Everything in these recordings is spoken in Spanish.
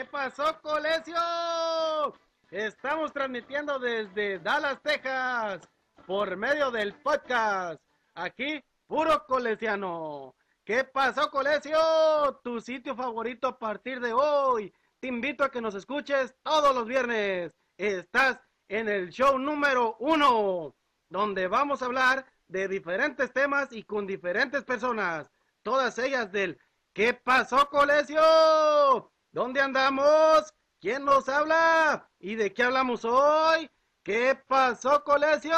¿Qué pasó, colegio? Estamos transmitiendo desde Dallas, Texas, por medio del podcast. Aquí, puro colesiano. ¿Qué pasó, colegio? Tu sitio favorito a partir de hoy. Te invito a que nos escuches todos los viernes. Estás en el show número uno, donde vamos a hablar de diferentes temas y con diferentes personas. Todas ellas del ¿Qué pasó, colegio? ¿Dónde andamos? ¿Quién nos habla? ¿Y de qué hablamos hoy? ¿Qué pasó, colegio?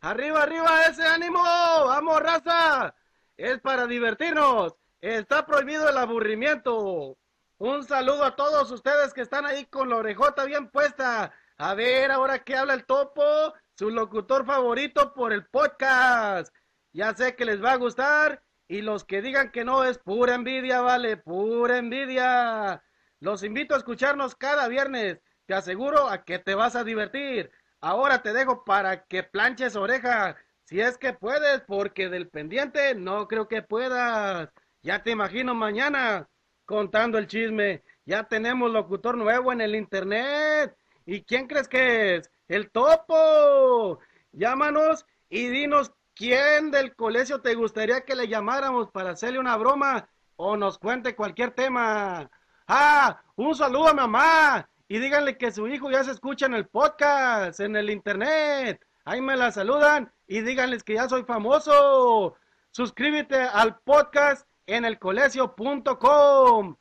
Arriba, arriba ese ánimo. Vamos, raza. Es para divertirnos. Está prohibido el aburrimiento. Un saludo a todos ustedes que están ahí con la orejota bien puesta. A ver, ahora que habla el topo, su locutor favorito por el podcast. Ya sé que les va a gustar y los que digan que no es pura envidia, vale, pura envidia. Los invito a escucharnos cada viernes. Te aseguro a que te vas a divertir. Ahora te dejo para que planches oreja. Si es que puedes, porque del pendiente no creo que puedas. Ya te imagino mañana contando el chisme. Ya tenemos locutor nuevo en el internet. ¿Y quién crees que es? El topo. Llámanos y dinos ¿Quién del colegio te gustaría que le llamáramos para hacerle una broma o nos cuente cualquier tema? Ah, un saludo a mamá y díganle que su hijo ya se escucha en el podcast, en el internet. Ahí me la saludan y díganles que ya soy famoso. Suscríbete al podcast en elcolegio.com.